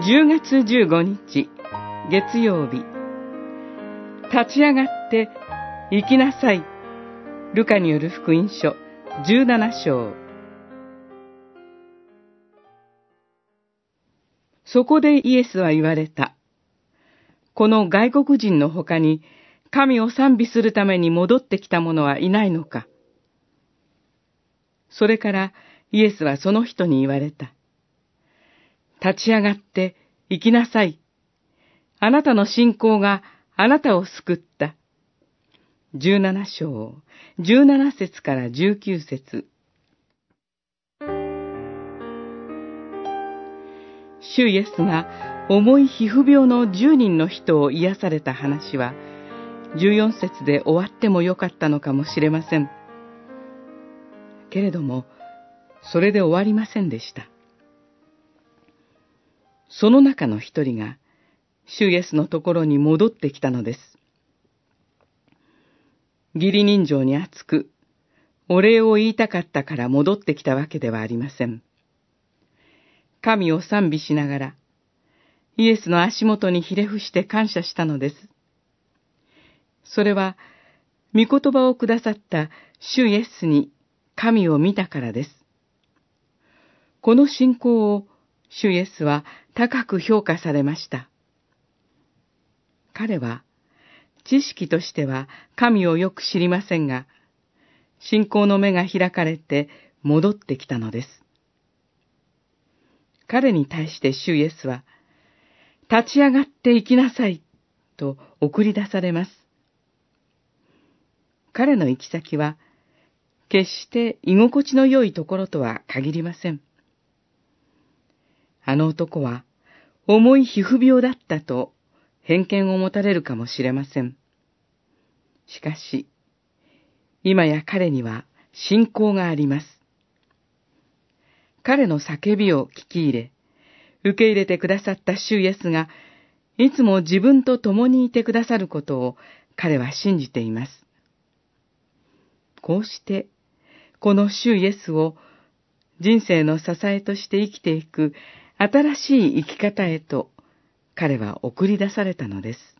10月15日、月曜日。立ち上がって行きなさい。ルカによる福音書17章。そこでイエスは言われた。この外国人の他に神を賛美するために戻ってきた者はいないのか。それからイエスはその人に言われた。立ち上がって行きなさい。あなたの信仰があなたを救った。十七章、十七節から十九節。主イエスが重い皮膚病の十人の人を癒された話は、十四節で終わってもよかったのかもしれません。けれども、それで終わりませんでした。その中の一人が、シュイエスのところに戻ってきたのです。義理人情に熱く、お礼を言いたかったから戻ってきたわけではありません。神を賛美しながら、イエスの足元にひれ伏して感謝したのです。それは、御言葉をくださった主イエスに神を見たからです。この信仰を主イエスは高く評価されました。彼は、知識としては神をよく知りませんが、信仰の目が開かれて戻ってきたのです。彼に対して主イエスは、立ち上がって行きなさい、と送り出されます。彼の行き先は、決して居心地の良いところとは限りません。あの男は重い皮膚病だったと偏見を持たれるかもしれません。しかし、今や彼には信仰があります。彼の叫びを聞き入れ、受け入れてくださった主イエスが、いつも自分と共にいてくださることを彼は信じています。こうして、この主イエスを人生の支えとして生きていく新しい生き方へと彼は送り出されたのです。